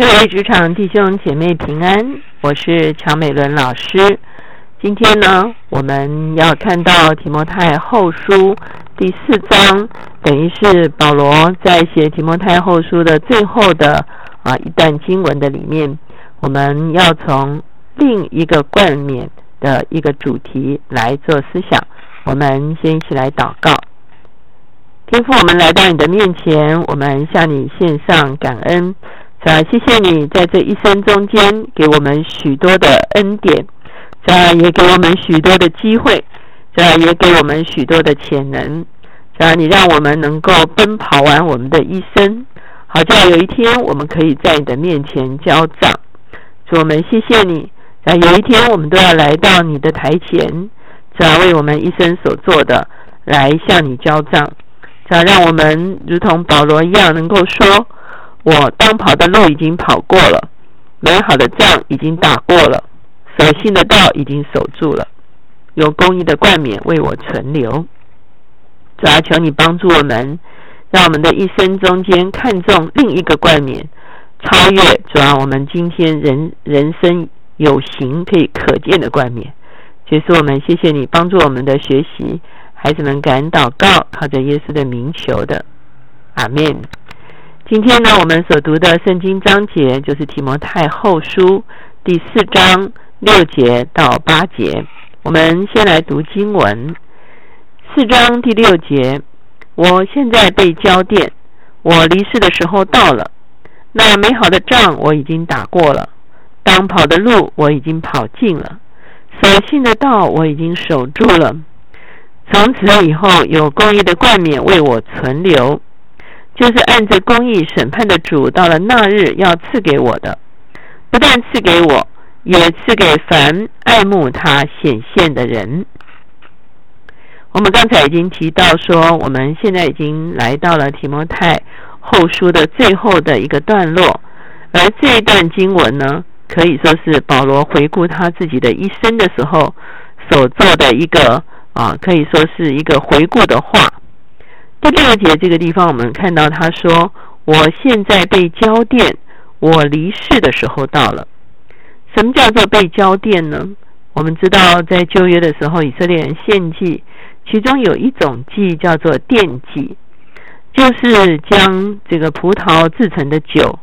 各位职场弟兄姐妹平安，我是乔美伦老师。今天呢，我们要看到提摩太后书第四章，等于是保罗在写提摩太后书的最后的啊一段经文的里面，我们要从另一个冠冕的一个主题来做思想。我们先一起来祷告。天父，我们来到你的面前，我们向你献上感恩。啊，谢谢你在这一生中间给我们许多的恩典，啊，也给我们许多的机会，啊，也给我们许多的潜能，啊，你让我们能够奔跑完我们的一生，好叫有一天我们可以在你的面前交账。主，我们谢谢你，啊，有一天我们都要来到你的台前，啊，为我们一生所做的来向你交账，啊，让我们如同保罗一样，能够说。我当跑的路已经跑过了，美好的仗已经打过了，守信的道已经守住了，有公义的冠冕为我存留。主啊，求你帮助我们，让我们的一生中间看重另一个冠冕，超越主啊，我们今天人人生有形可以可见的冠冕。结束我们，谢谢你帮助我们的学习，孩子们感恩祷告，靠着耶稣的名求的，阿门。今天呢，我们所读的圣经章节就是提摩太后书第四章六节到八节。我们先来读经文，四章第六节：我现在被交电，我离世的时候到了。那美好的仗我已经打过了，当跑的路我已经跑尽了，守信的道我已经守住了。从此以后，有公义的冠冕为我存留。就是按着公义审判的主，到了那日要赐给我的，不但赐给我，也赐给凡爱慕他显现的人。我们刚才已经提到说，我们现在已经来到了提摩太后书的最后的一个段落，而这一段经文呢，可以说是保罗回顾他自己的一生的时候所做的一个啊，可以说是一个回顾的话。第六节这个地方，我们看到他说：“我现在被交电，我离世的时候到了。”什么叫做被交电呢？我们知道，在旧约的时候，以色列人献祭，其中有一种祭叫做奠祭，就是将这个葡萄制成的酒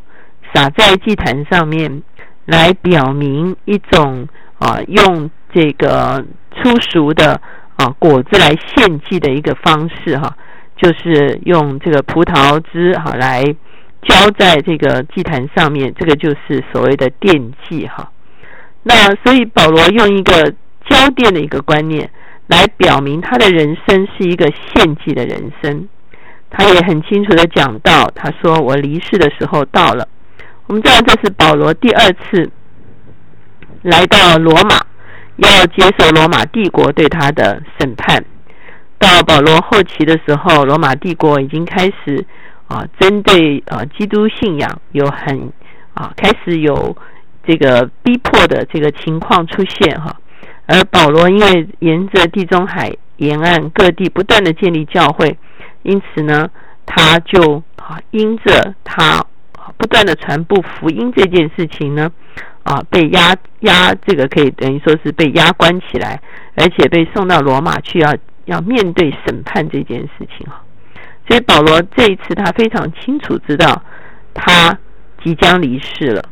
洒在祭坛上面，来表明一种啊，用这个粗俗的啊果子来献祭的一个方式哈。就是用这个葡萄汁哈来浇在这个祭坛上面，这个就是所谓的奠祭哈。那所以保罗用一个浇奠的一个观念来表明他的人生是一个献祭的人生。他也很清楚的讲到，他说我离世的时候到了。我们知道这是保罗第二次来到罗马，要接受罗马帝国对他的审判。到保罗后期的时候，罗马帝国已经开始啊，针对啊基督信仰有很啊开始有这个逼迫的这个情况出现哈。而保罗因为沿着地中海沿岸各地不断的建立教会，因此呢，他就啊因着他不断的传播福音这件事情呢啊被压压这个可以等于说是被压关起来，而且被送到罗马去要。要面对审判这件事情哈，所以保罗这一次他非常清楚知道他即将离世了。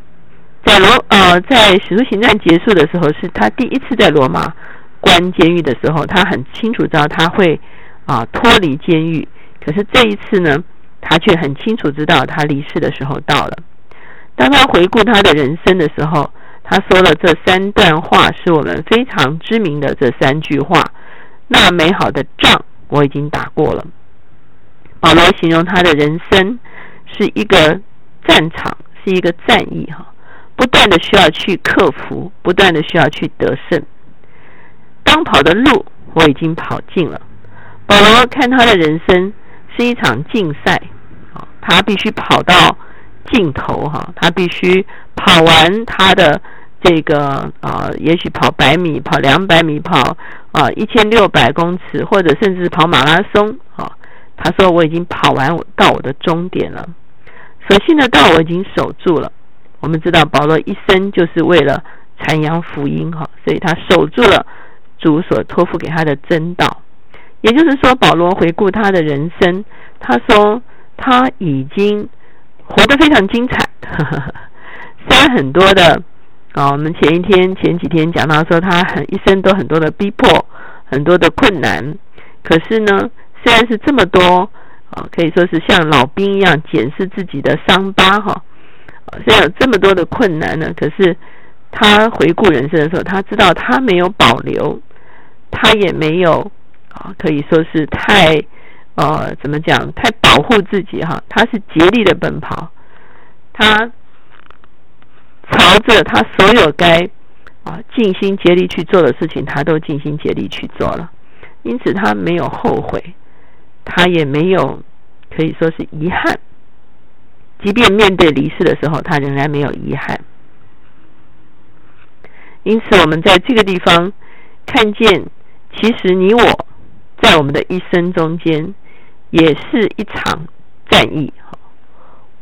在罗呃，在使徒行传结束的时候，是他第一次在罗马关监狱的时候，他很清楚知道他会啊脱离监狱。可是这一次呢，他却很清楚知道他离世的时候到了。当他回顾他的人生的时候，他说了这三段话，是我们非常知名的这三句话。那美好的仗我已经打过了。保罗形容他的人生是一个战场，是一个战役哈，不断的需要去克服，不断的需要去得胜。当跑的路我已经跑尽了。保罗看他的人生是一场竞赛，他必须跑到尽头哈，他必须跑完他的。这个啊，也许跑百米、跑两百米、跑啊一千六百公尺，或者甚至跑马拉松啊。他说：“我已经跑完到我的终点了，所信的道我已经守住了。我们知道保罗一生就是为了传扬福音哈，所以他守住了主所托付给他的真道。也就是说，保罗回顾他的人生，他说他已经活得非常精彩。虽然很多的啊，我们前一天、前几天讲到说他很一生都很多的逼迫，很多的困难。可是呢，虽然是这么多啊，可以说是像老兵一样检视自己的伤疤哈。虽然有这么多的困难呢，可是他回顾人生的时候，他知道他没有保留，他也没有。啊，可以说是太，呃，怎么讲？太保护自己哈。他是竭力的奔跑，他朝着他所有该啊尽心竭力去做的事情，他都尽心竭力去做了。因此，他没有后悔，他也没有可以说是遗憾。即便面对离世的时候，他仍然没有遗憾。因此，我们在这个地方看见，其实你我。在我们的一生中间，也是一场战役。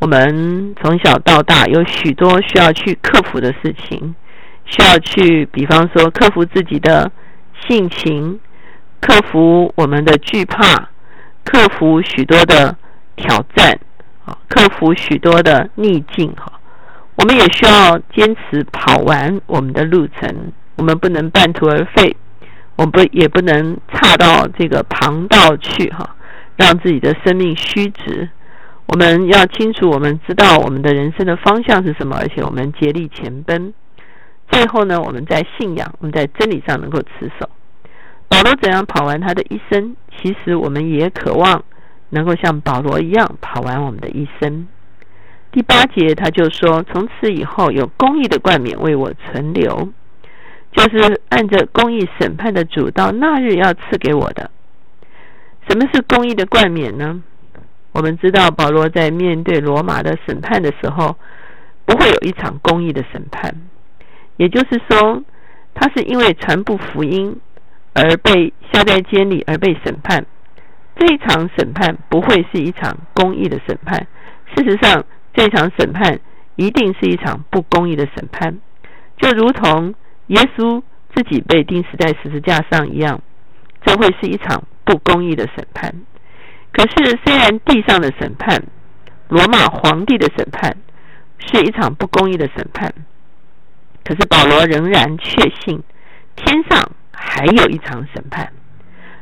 我们从小到大有许多需要去克服的事情，需要去，比方说克服自己的性情，克服我们的惧怕，克服许多的挑战，啊，克服许多的逆境。哈，我们也需要坚持跑完我们的路程，我们不能半途而废。我们不也不能差到这个旁道去哈，让自己的生命虚值。我们要清楚，我们知道我们的人生的方向是什么，而且我们竭力前奔。最后呢，我们在信仰、我们在真理上能够持守。保罗怎样跑完他的一生，其实我们也渴望能够像保罗一样跑完我们的一生。第八节他就说：“从此以后，有公义的冠冕为我存留。”就是按着公义审判的主到那日要赐给我的。什么是公义的冠冕呢？我们知道保罗在面对罗马的审判的时候，不会有一场公义的审判。也就是说，他是因为传布福音而被下在监里而被审判。这一场审判不会是一场公义的审判。事实上，这场审判一定是一场不公义的审判，就如同。耶稣自己被钉死在十字架上一样，这会是一场不公义的审判。可是，虽然地上的审判，罗马皇帝的审判是一场不公义的审判，可是保罗仍然确信天上还有一场审判，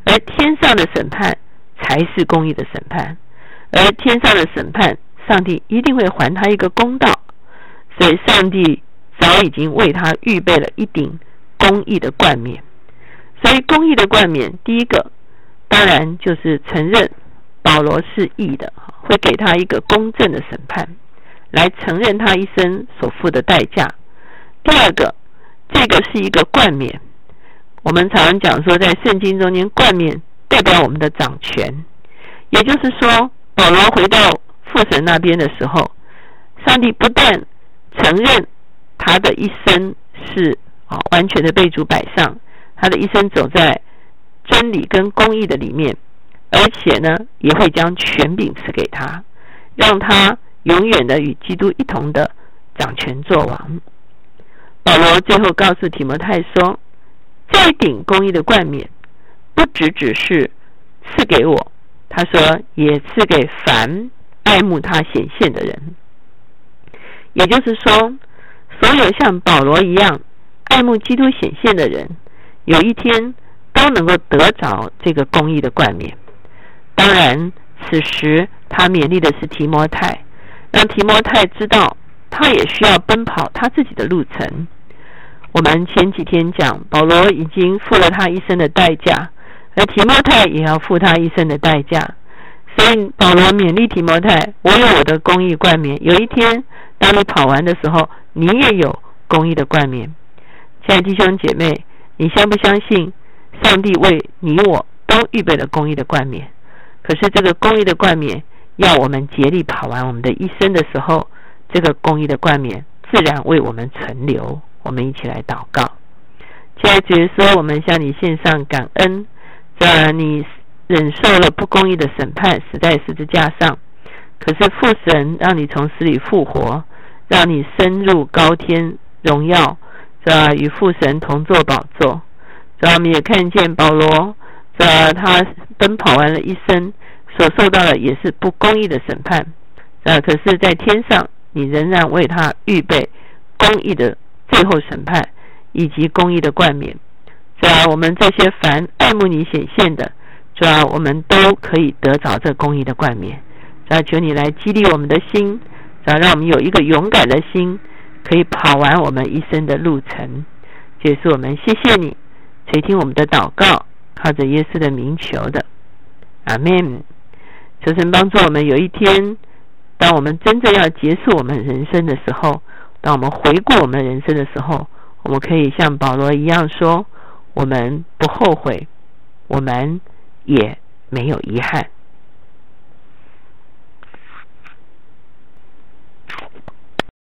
而天上的审判才是公义的审判，而天上的审判，上帝一定会还他一个公道，所以上帝。早已经为他预备了一顶公义的冠冕，所以公义的冠冕，第一个当然就是承认保罗是义的，会给他一个公正的审判，来承认他一生所付的代价。第二个，这个是一个冠冕，我们常常讲说，在圣经中间，冠冕代表我们的掌权，也就是说，保罗回到父神那边的时候，上帝不但承认。他的一生是啊，完全的被主摆上，他的一生走在真理跟公义的里面，而且呢，也会将权柄赐给他，让他永远的与基督一同的掌权作王。保罗最后告诉提摩太说：“这顶公义的冠冕，不只只是赐给我，他说也赐给凡爱慕他显现的人。”也就是说。所有像保罗一样爱慕基督显现的人，有一天都能够得着这个公义的冠冕。当然，此时他勉励的是提摩太，让提摩太知道他也需要奔跑他自己的路程。我们前几天讲，保罗已经付了他一生的代价，而提摩太也要付他一生的代价。所以保罗勉励提摩太：“我有我的公义冠冕，有一天当你跑完的时候。”你也有公义的冠冕，亲爱的弟兄姐妹，你相不相信上帝为你我都预备了公义的冠冕？可是这个公义的冠冕，要我们竭力跑完我们的一生的时候，这个公义的冠冕自然为我们存留。我们一起来祷告，亲爱的耶稣，我们向你献上感恩，在你忍受了不公义的审判，死在十字架上，可是父神让你从死里复活。让你升入高天荣耀，这与父神同坐宝座。这我们也看见保罗，这他奔跑完了一生，所受到的也是不公义的审判。啊，可是，在天上，你仍然为他预备公义的最后审判，以及公义的冠冕。主要我们这些凡爱慕你显现的，主要我们都可以得着这公义的冠冕。主要求你来激励我们的心，主要让我们有一个勇敢的心，可以跑完我们一生的路程。这是我们谢谢你垂听我们的祷告，靠着耶稣的名求的，阿门。求神帮助我们有一天。当我们真正要结束我们人生的时候，当我们回顾我们人生的时候，我们可以像保罗一样说：我们不后悔，我们也没有遗憾。